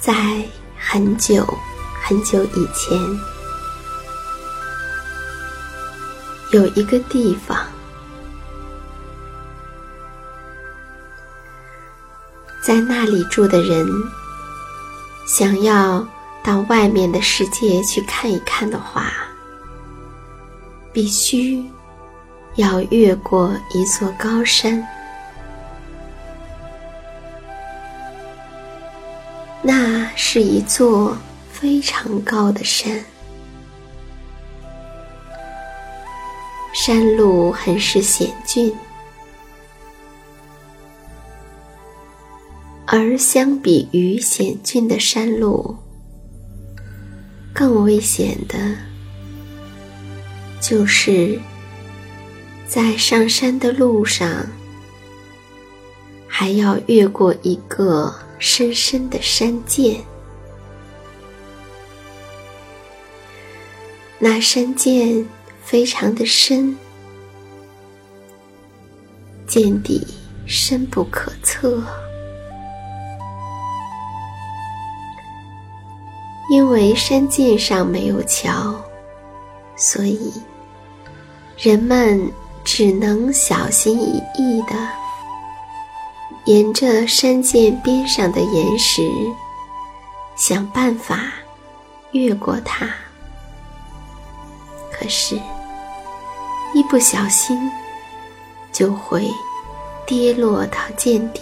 在很久很久以前，有一个地方，在那里住的人想要到外面的世界去看一看的话，必须要越过一座高山。那是一座非常高的山，山路很是险峻，而相比于险峻的山路，更危险的，就是在上山的路上，还要越过一个。深深的山涧，那山涧非常的深，涧底深不可测。因为山涧上没有桥，所以人们只能小心翼翼的。沿着山涧边上的岩石，想办法越过它。可是，一不小心就会跌落到涧底，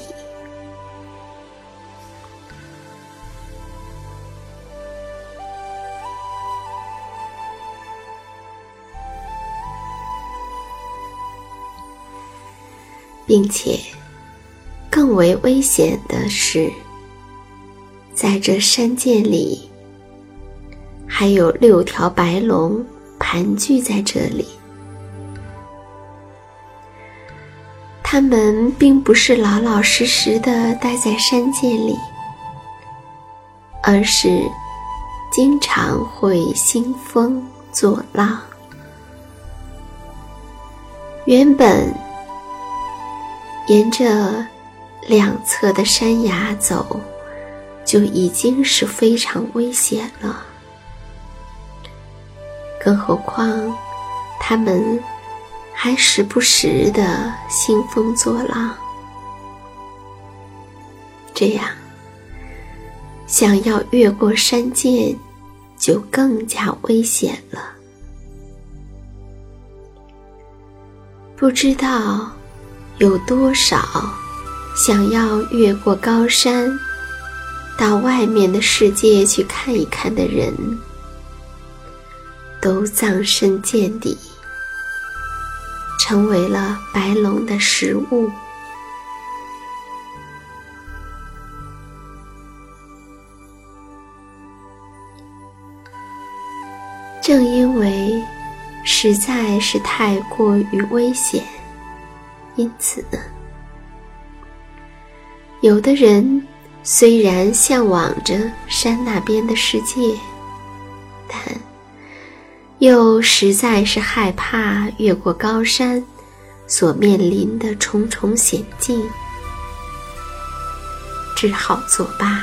并且。更为危险的是，在这山涧里，还有六条白龙盘踞在这里。它们并不是老老实实的待在山涧里，而是经常会兴风作浪。原本。沿着两侧的山崖走，就已经是非常危险了。更何况，他们还时不时的兴风作浪，这样想要越过山涧，就更加危险了。不知道有多少想要越过高山，到外面的世界去看一看的人。都葬身见底，成为了白龙的食物。正因为实在是太过于危险，因此呢，有的人虽然向往着山那边的世界，但。又实在是害怕越过高山所面临的重重险境，只好作罢。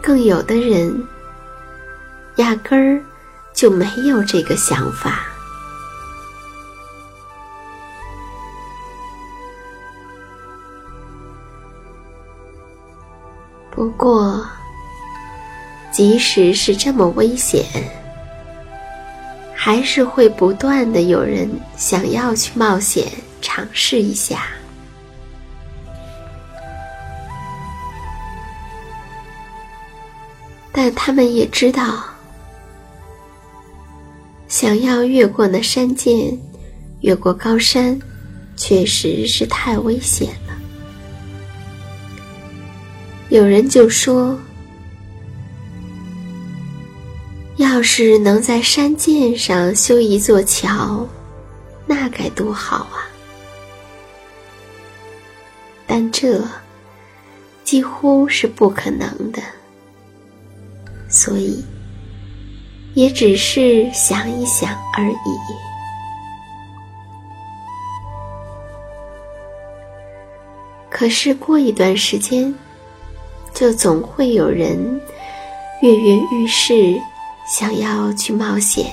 更有的人压根儿就没有这个想法。不过。即使是这么危险，还是会不断的有人想要去冒险尝试一下。但他们也知道，想要越过那山涧，越过高山，确实是太危险了。有人就说。要是能在山涧上修一座桥，那该多好啊！但这几乎是不可能的，所以也只是想一想而已。可是过一段时间，就总会有人跃跃欲试。想要去冒险，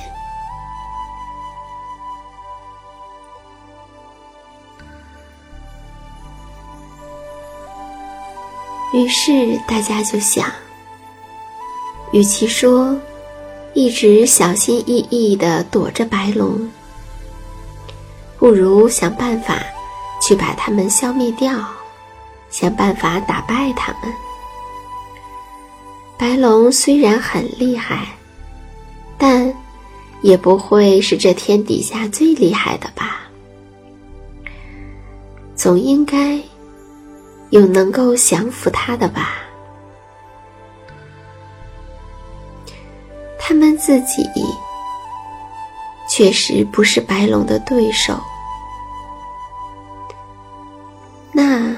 于是大家就想：与其说一直小心翼翼的躲着白龙，不如想办法去把它们消灭掉，想办法打败它们。白龙虽然很厉害。但也不会是这天底下最厉害的吧？总应该有能够降服他的吧？他们自己确实不是白龙的对手，那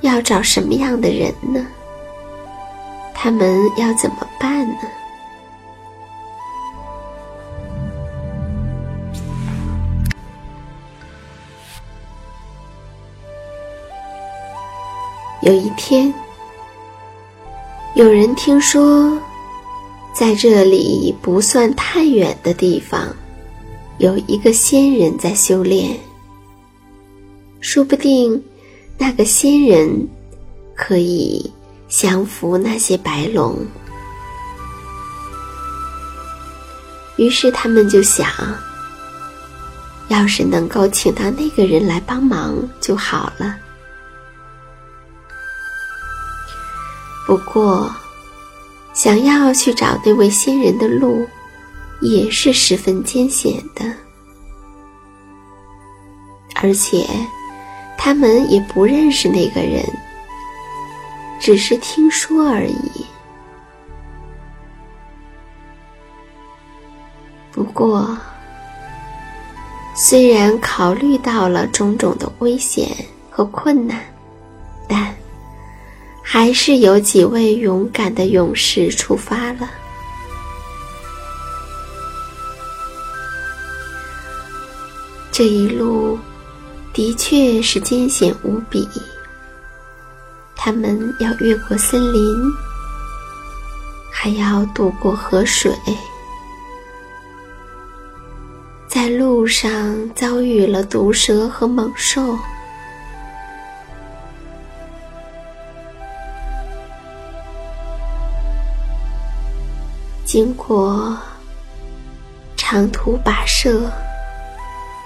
要找什么样的人呢？他们要怎么办呢？有一天，有人听说，在这里不算太远的地方，有一个仙人在修炼。说不定，那个仙人可以降服那些白龙。于是他们就想，要是能够请到那个人来帮忙就好了。不过，想要去找那位仙人的路，也是十分艰险的，而且他们也不认识那个人，只是听说而已。不过，虽然考虑到了种种的危险和困难，但。还是有几位勇敢的勇士出发了。这一路的确是艰险无比。他们要越过森林，还要渡过河水，在路上遭遇了毒蛇和猛兽。经过长途跋涉，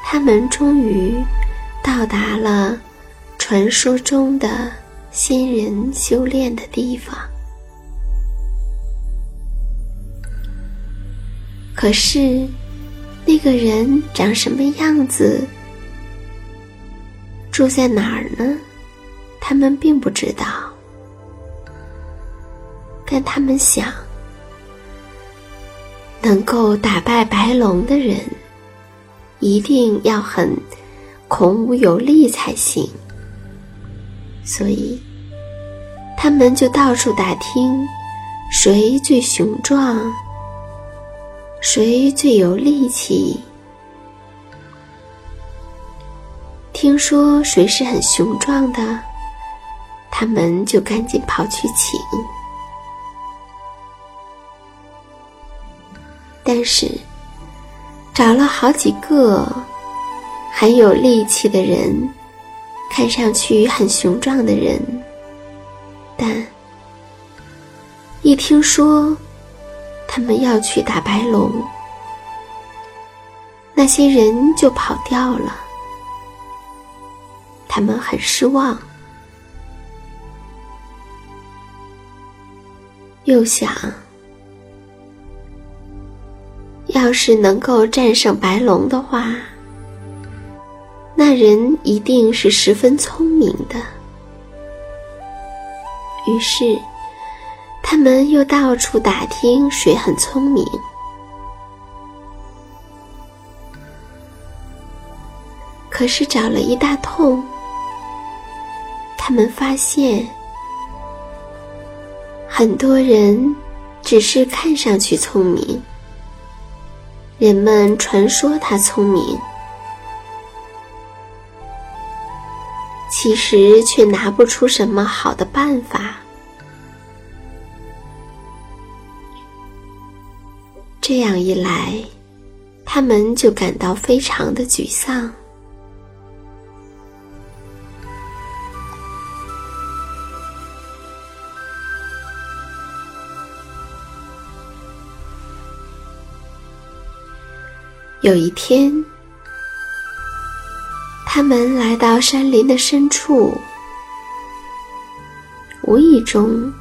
他们终于到达了传说中的仙人修炼的地方。可是，那个人长什么样子，住在哪儿呢？他们并不知道，但他们想。能够打败白龙的人，一定要很孔武有力才行。所以，他们就到处打听，谁最雄壮，谁最有力气。听说谁是很雄壮的，他们就赶紧跑去请。但是，找了好几个很有力气的人，看上去很雄壮的人，但一听说他们要去打白龙，那些人就跑掉了。他们很失望，又想。要是能够战胜白龙的话，那人一定是十分聪明的。于是，他们又到处打听谁很聪明。可是找了一大通，他们发现很多人只是看上去聪明。人们传说他聪明，其实却拿不出什么好的办法。这样一来，他们就感到非常的沮丧。有一天，他们来到山林的深处，无意中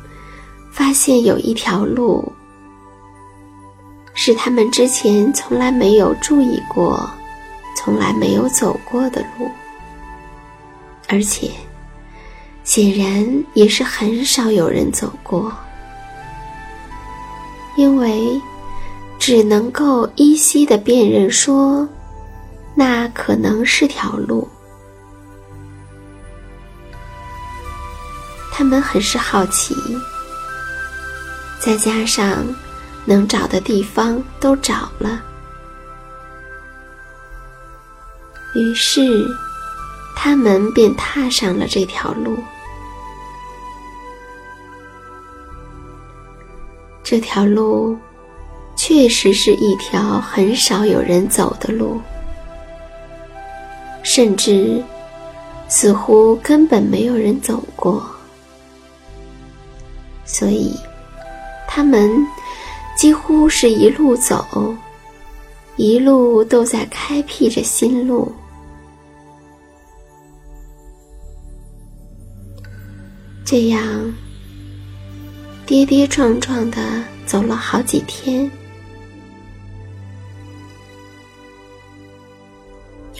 发现有一条路，是他们之前从来没有注意过、从来没有走过的路，而且显然也是很少有人走过，因为。只能够依稀的辨认说，那可能是条路。他们很是好奇，再加上能找的地方都找了，于是他们便踏上了这条路。这条路。确实是一条很少有人走的路，甚至似乎根本没有人走过，所以他们几乎是一路走，一路都在开辟着新路。这样跌跌撞撞的走了好几天。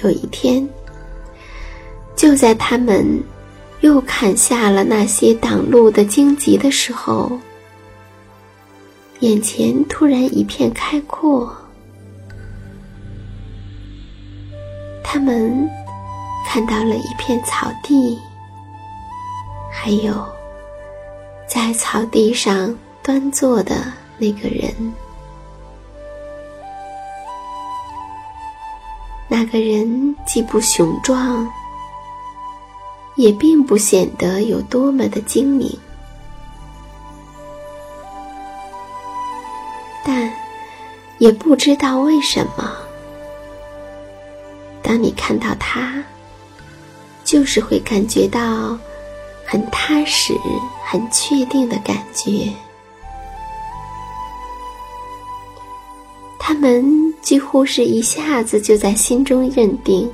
有一天，就在他们又砍下了那些挡路的荆棘的时候，眼前突然一片开阔。他们看到了一片草地，还有在草地上端坐的那个人。那个人既不雄壮，也并不显得有多么的精明，但也不知道为什么，当你看到他，就是会感觉到很踏实、很确定的感觉。他们几乎是一下子就在心中认定，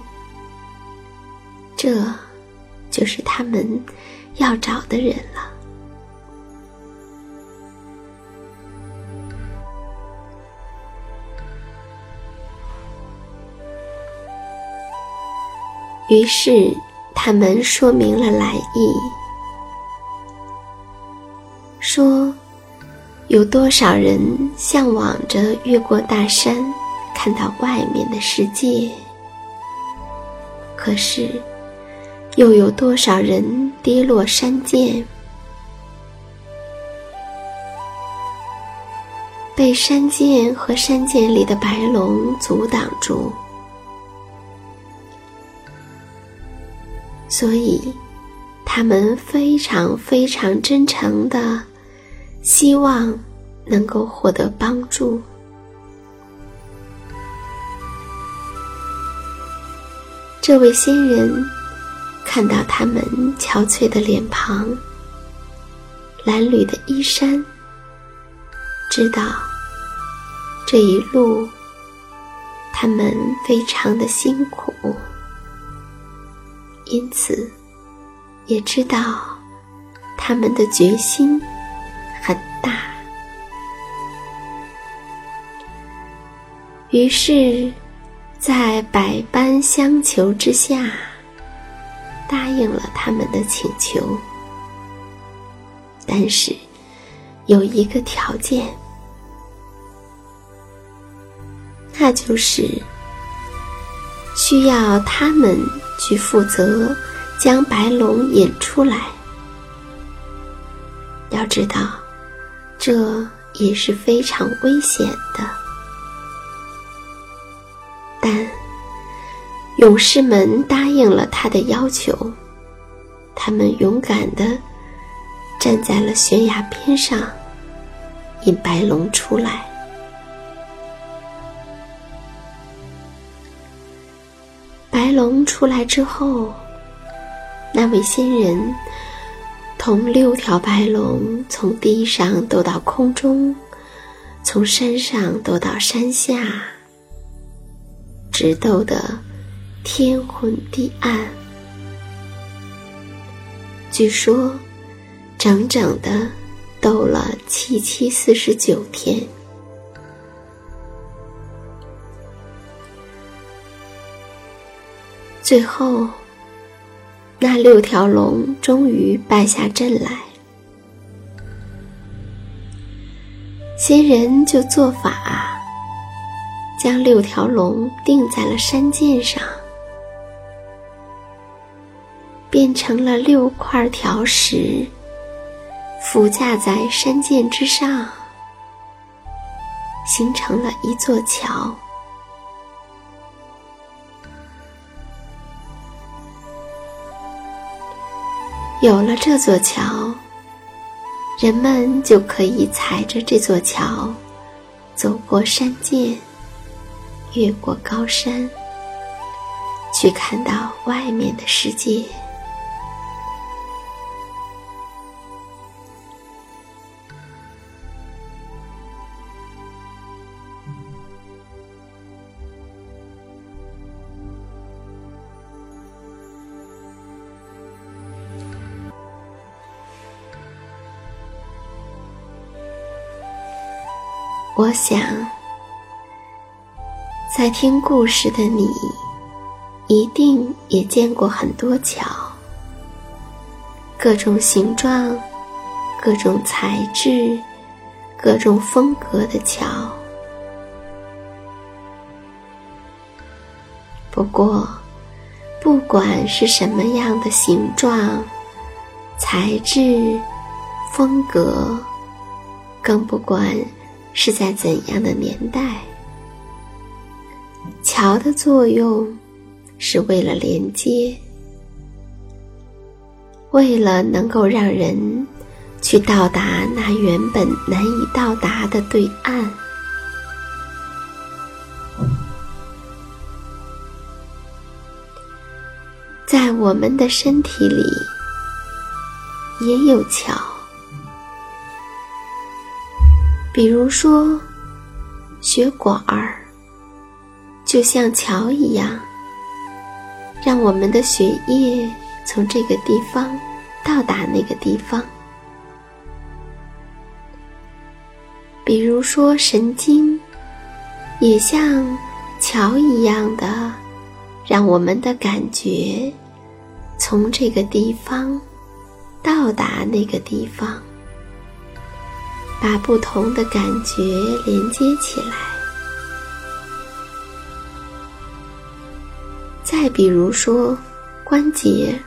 这就是他们要找的人了。于是，他们说明了来意，说。有多少人向往着越过大山，看到外面的世界？可是，又有多少人跌落山涧，被山涧和山涧里的白龙阻挡住？所以，他们非常非常真诚的。希望能够获得帮助。这位仙人看到他们憔悴的脸庞、褴褛的衣衫，知道这一路他们非常的辛苦，因此也知道他们的决心。很大，于是，在百般相求之下，答应了他们的请求。但是，有一个条件，那就是需要他们去负责将白龙引出来。要知道。这也是非常危险的，勇士们答应了他的要求，他们勇敢的站在了悬崖边上，引白龙出来。白龙出来之后，那位仙人。同六条白龙从地上斗到空中，从山上斗到山下，直斗的天昏地暗。据说，整整的斗了七七四十九天，最后。那六条龙终于败下阵来，仙人就做法，将六条龙钉在了山涧上，变成了六块条石，浮架在山涧之上，形成了一座桥。有了这座桥，人们就可以踩着这座桥，走过山涧，越过高山，去看到外面的世界。我想，在听故事的你，一定也见过很多桥，各种形状、各种材质、各种风格的桥。不过，不管是什么样的形状、材质、风格，更不管。是在怎样的年代？桥。的作用是为了连接，为了能够让人去到达那原本难以到达的对岸。在我们的身体里也有桥，比如说血管儿，就像桥一样，让我们的血液从这个地方到达那个地方。比如说神经，也像桥一样的。让我们的感觉从这个地方到达那个地方，把不同的感觉连接起来。再比如说关节，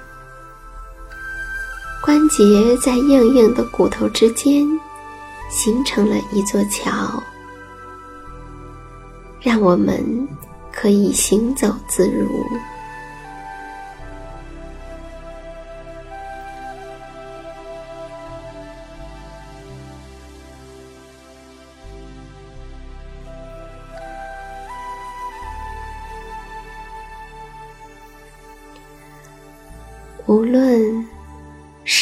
关节在硬硬的骨头之间形成了一座桥，让我们。可以行走自如。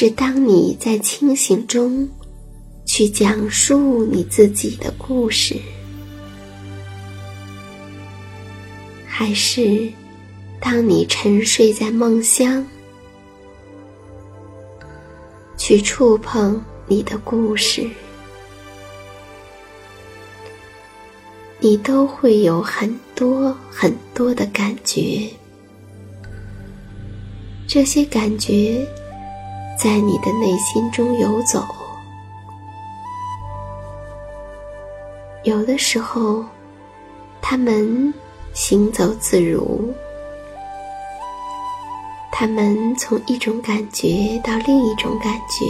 是当你在清醒中去讲述你自己的故事。还是，当你沉睡在梦乡，去触碰你的故事，你都会有很多很多的感觉。这些感觉在你的内心中游走，有的时候，他们。行走自如，他们从一种感觉到另一种感觉，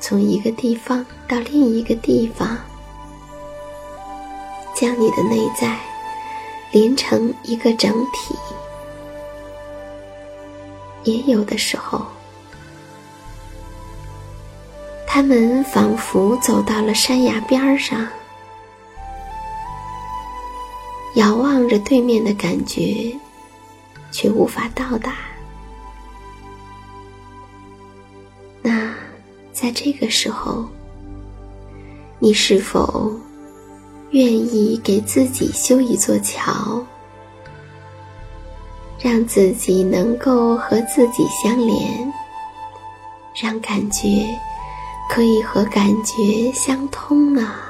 从一个地方到另一个地方，将你的内在连成一个整体。也有的时候，他们仿佛走到了山崖边上。遥望着对面的感觉，却无法到达。那在这个时候，你是否愿意给自己修一座桥，让自己能够和自己相连，让感觉可以和感觉相通啊？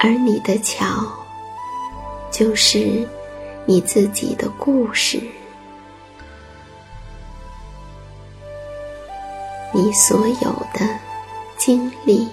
而你的桥，就是你自己的故事，你所有的经历。